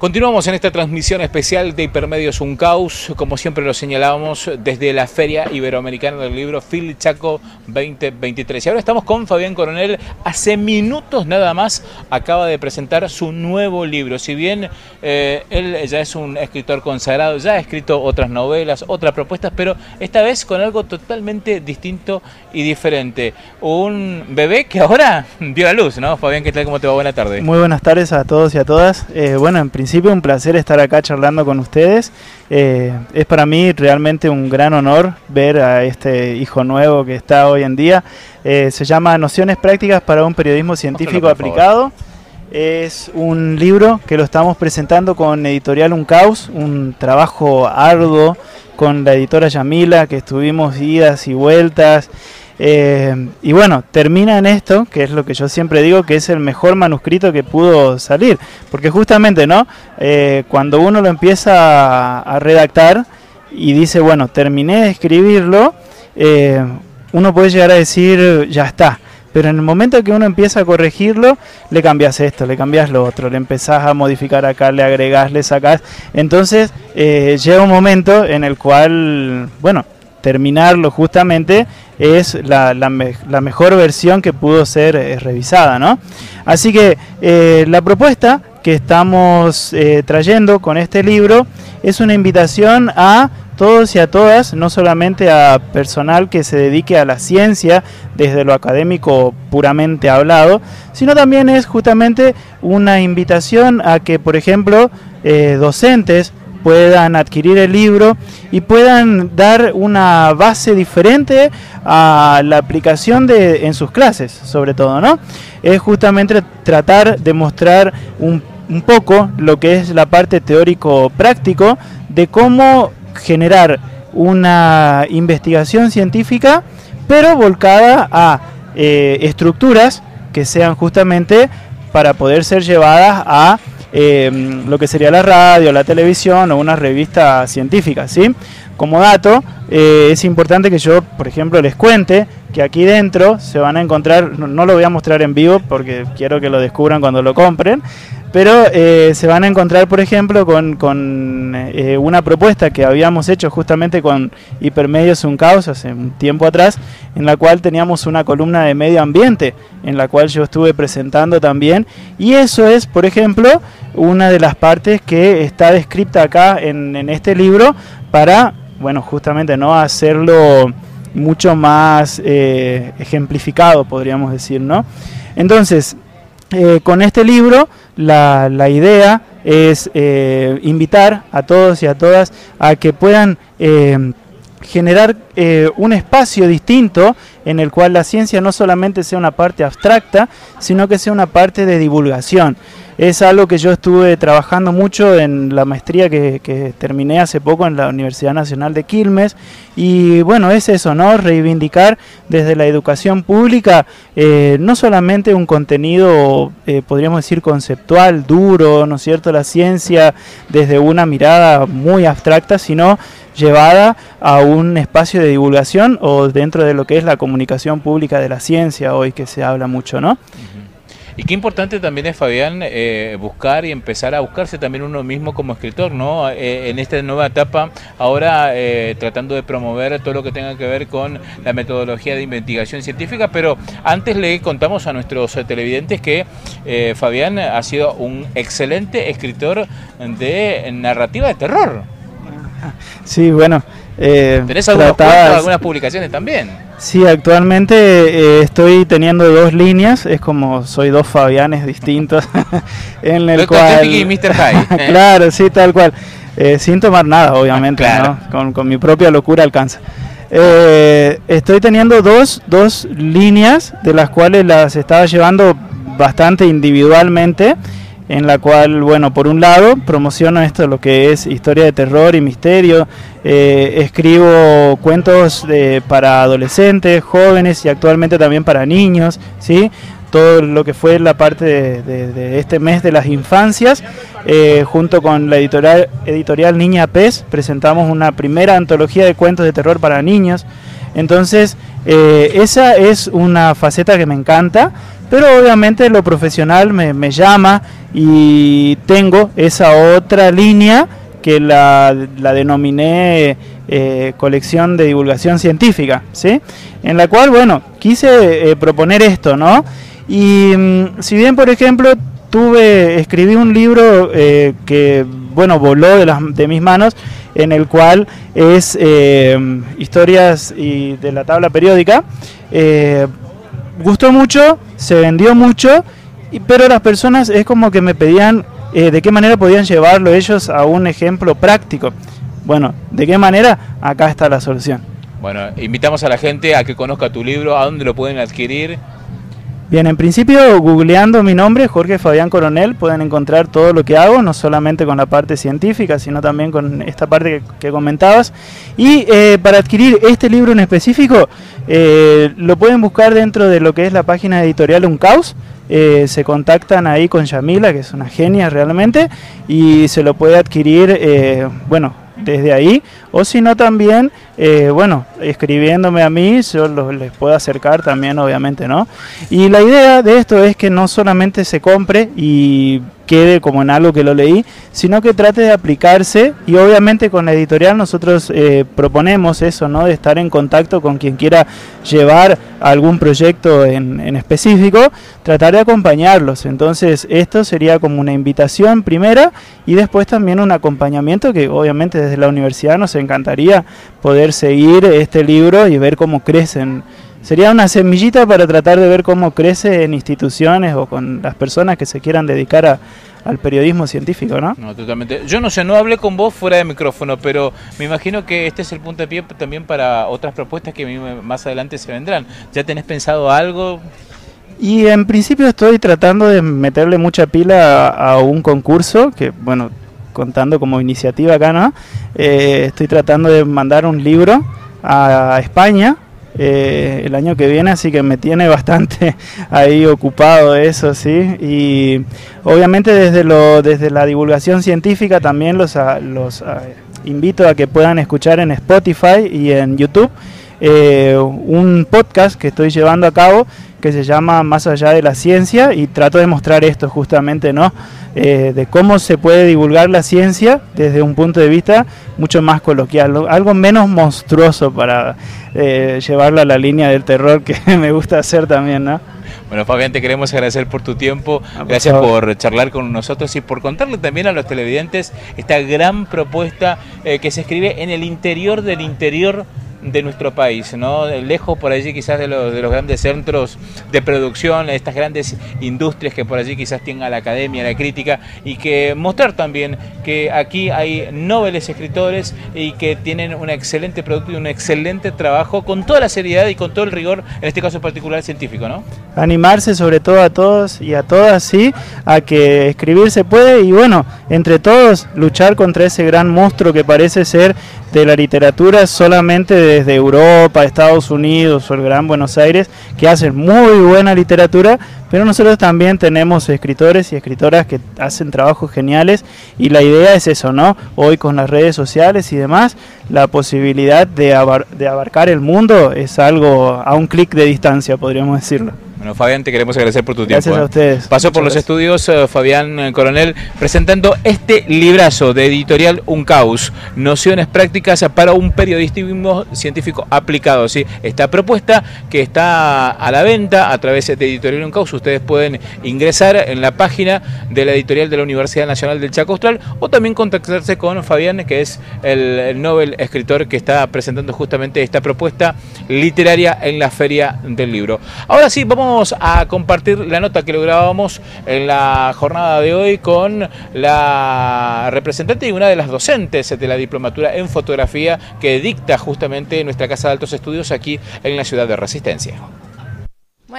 Continuamos en esta transmisión especial de Hipermedios Un Caos, como siempre lo señalábamos desde la Feria Iberoamericana del Libro Phil Chaco 2023. Y ahora estamos con Fabián Coronel. Hace minutos nada más acaba de presentar su nuevo libro. Si bien eh, él ya es un escritor consagrado, ya ha escrito otras novelas, otras propuestas, pero esta vez con algo totalmente distinto y diferente. Un bebé que ahora vio la luz, ¿no? Fabián, ¿qué tal? ¿Cómo te va? Buenas tardes. Muy buenas tardes a todos y a todas. Eh, bueno, en principio principio un placer estar acá charlando con ustedes. Eh, es para mí realmente un gran honor ver a este hijo nuevo que está hoy en día. Eh, se llama Nociones Prácticas para un Periodismo Científico Aplicado. Es un libro que lo estamos presentando con Editorial Uncaus, un trabajo arduo con la editora Yamila, que estuvimos idas y vueltas. Eh, y bueno, termina en esto, que es lo que yo siempre digo, que es el mejor manuscrito que pudo salir. Porque justamente, ¿no? Eh, cuando uno lo empieza a, redactar y dice, bueno, terminé de escribirlo, eh, uno puede llegar a decir, ya está. Pero en el momento que uno empieza a corregirlo, le cambias esto, le cambias lo otro, le empezás a modificar acá, le agregás, le sacás. Entonces llega un momento en el cual, bueno, terminarlo justamente es la, la, mejor versión que pudo ser eh, revisada. ¿no? Así que eh, la propuesta que estamos eh, trayendo con este libro es una invitación a todos y a todas, no solamente a personal que se dedique a la ciencia desde lo académico puramente hablado, sino también es justamente una invitación a que, por ejemplo, docentes, puedan adquirir el libro y puedan dar una base diferente a la aplicación de, en sus clases, sobre todo, ¿no? Es justamente tratar de mostrar un, poco lo que es la parte teórico-práctico de cómo generar una investigación científica, pero volcada a eh, estructuras que sean justamente para poder ser llevadas a Em, lo que sería la radio, la televisión o una revista científica. ¿sí? Como dato, eh, es importante que yo, por ejemplo, les cuente que aquí dentro se van a encontrar, no, lo voy a mostrar en vivo porque quiero que lo descubran cuando lo compren, pero eh, se van a encontrar, por ejemplo, con, con eh, una propuesta que habíamos hecho justamente con Hipermedios Un Caos hace un tiempo atrás, en la cual teníamos una columna de medio ambiente, en la cual yo estuve presentando también, y eso es, por ejemplo, una de las partes que está descrita acá en, este libro para, bueno, justamente no hacerlo mucho más eh, ejemplificado, podríamos decir, ¿no? Entonces, eh, con este libro, la, la idea es eh, invitar a todos y a todas a que puedan generar un espacio distinto en el cual la ciencia no solamente sea una parte abstracta, sino que sea una parte de divulgación es algo que yo estuve trabajando mucho en la maestría que, terminé hace poco en la Universidad Nacional de Quilmes y bueno, es eso, ¿no? Reivindicar desde la educación pública eh, no solamente un contenido, eh, podríamos decir, conceptual, duro, ¿no es cierto?, la ciencia desde una mirada muy abstracta, sino llevada a un espacio de divulgación o dentro de lo que es la comunicación pública de la ciencia hoy que se habla mucho, ¿no? Y qué importante también es, Fabián, eh, buscar y empezar a buscarse también uno mismo como escritor, ¿no? Eh, en esta nueva etapa, ahora eh, tratando de promover todo lo que tenga que ver con la metodología de investigación científica, pero antes le contamos a nuestros televidentes que Fabián ha sido un excelente escritor de narrativa de terror. Sí, bueno. ¿Tenés algunas publicaciones también? Sí, actualmente eh, estoy teniendo dos líneas, es como soy dos Fabianes distintos en el cual y Mr. High. ¿eh? claro, sí, tal cual. Eh, sin tomar nada, obviamente, ¿no? con, con, mi propia locura alcanza. estoy teniendo dos, dos líneas de las cuales las estaba llevando bastante individualmente en la cual, bueno, por un lado promociono esto, lo que es historia de terror y misterio, eh, escribo cuentos para adolescentes, jóvenes y actualmente también para niños, ¿sí? todo lo que fue la parte de, este mes de las infancias, eh, junto con la editorial, editorial Niña Pez, presentamos una primera antología de cuentos de terror para niños. Entonces, eh, esa es una faceta que me encanta, pero obviamente lo profesional me, llama y tengo esa otra línea que la, denominé eh, colección de divulgación científica, ¿sí? En la cual, bueno, quise eh, proponer esto, ¿no? Y mm, si bien, por ejemplo, tuve, escribí un libro eh, que, bueno, voló de, las, de mis manos, en el cual es historias y de la tabla periódica, gustó mucho, se vendió mucho, pero las personas es como que me pedían eh, de qué manera podían llevarlo ellos a un ejemplo práctico. Bueno, ¿de qué manera? Acá está la solución. Bueno, invitamos a la gente a que conozca tu libro, a dónde lo pueden adquirir. Bien, en principio, googleando mi nombre, Jorge Fabián Coronel, pueden encontrar todo lo que hago, no solamente con la parte científica, sino también con esta parte que, comentabas. Y eh, para adquirir este libro en específico, eh, lo pueden buscar dentro de lo que es la página editorial Uncaus. Eh, se contactan ahí con Yamila, que es una genia realmente, y se lo puede adquirir, bueno, desde ahí, o si no también, eh, bueno, escribiéndome a mí, yo les puedo acercar también, obviamente, ¿no? Y la idea de esto es que no solamente se compre y quede como en algo que lo leí, sino que trate de aplicarse y obviamente con la editorial nosotros eh, proponemos eso, ¿no? De estar en contacto con quien quiera llevar algún proyecto en, en específico, tratar de acompañarlos. Entonces esto sería como una invitación primera y después también un acompañamiento que obviamente desde la universidad nos encantaría poder seguir este libro y ver cómo crecen sería una semillita para tratar de ver cómo crece en instituciones o con las personas que se quieran dedicar al periodismo científico, ¿no? No, totalmente. Yo no sé, no hablé con vos fuera de micrófono, pero me imagino que este es el punto de pie también para otras propuestas que más adelante se vendrán. ¿Ya tenés pensado algo? Y en principio estoy tratando de meterle mucha pila a, un concurso que, bueno, contando como iniciativa acá, ¿no? Eh, estoy tratando de mandar un libro a España eh, el año que viene, así que me tiene bastante ahí ocupado eso, ¿sí? Y obviamente desde, lo, desde la divulgación científica también los, los invito a que puedan escuchar en Spotify y en YouTube eh, un podcast que estoy llevando a cabo que se llama Más allá de la ciencia y trato de mostrar esto justamente, ¿no? Eh, de cómo se puede divulgar la ciencia desde un punto de vista mucho más coloquial, algo menos monstruoso para eh, llevarlo a la línea del terror que me gusta hacer también, ¿no? Bueno, Fabián, te queremos agradecer por tu tiempo, ah, gracias por charlar con nosotros y por contarle también a los televidentes esta gran propuesta eh, que se escribe en el interior del interior de nuestro país, ¿no? lejos por allí quizás de, los, de los grandes centros de producción, estas grandes industrias que por allí quizás tenga la academia, la crítica, y que mostrar también que aquí hay nobles escritores y que tienen un excelente producto y un excelente trabajo con toda la seriedad y con todo el rigor, en este caso particular científico. ¿no? Animarse sobre todo a todos y a todas, sí, a que escribir se puede y bueno, entre todos luchar contra ese gran monstruo que parece ser de la literatura solamente desde Europa, Estados Unidos o el Gran Buenos Aires, que hacen muy buena literatura, pero nosotros también tenemos escritores y escritoras que hacen trabajos geniales y la idea es eso, ¿no? Hoy con las redes sociales y demás, la posibilidad de, de abarcar el mundo es algo a un clic de distancia, podríamos decirlo. Bueno, Fabián, te queremos agradecer por tu tiempo. Gracias a ¿eh? ustedes. Pasó por los estudios eh, Fabián eh, Coronel presentando este librazo de editorial Uncaus, Nociones Prácticas para un Periodismo Científico Aplicado. ¿sí? Esta propuesta que está a la venta a través de editorial Uncaus, ustedes pueden ingresar en la página de la editorial de la Universidad Nacional del Chaco Austral o también contactarse con Fabián, que es el, el Nobel escritor que está presentando justamente esta propuesta literaria en la Feria del Libro. Ahora sí, vamos a compartir la nota que lográbamos en la jornada de hoy con la representante y una de las docentes de la diplomatura en fotografía que dicta justamente nuestra Casa de Altos Estudios aquí en la ciudad de Resistencia.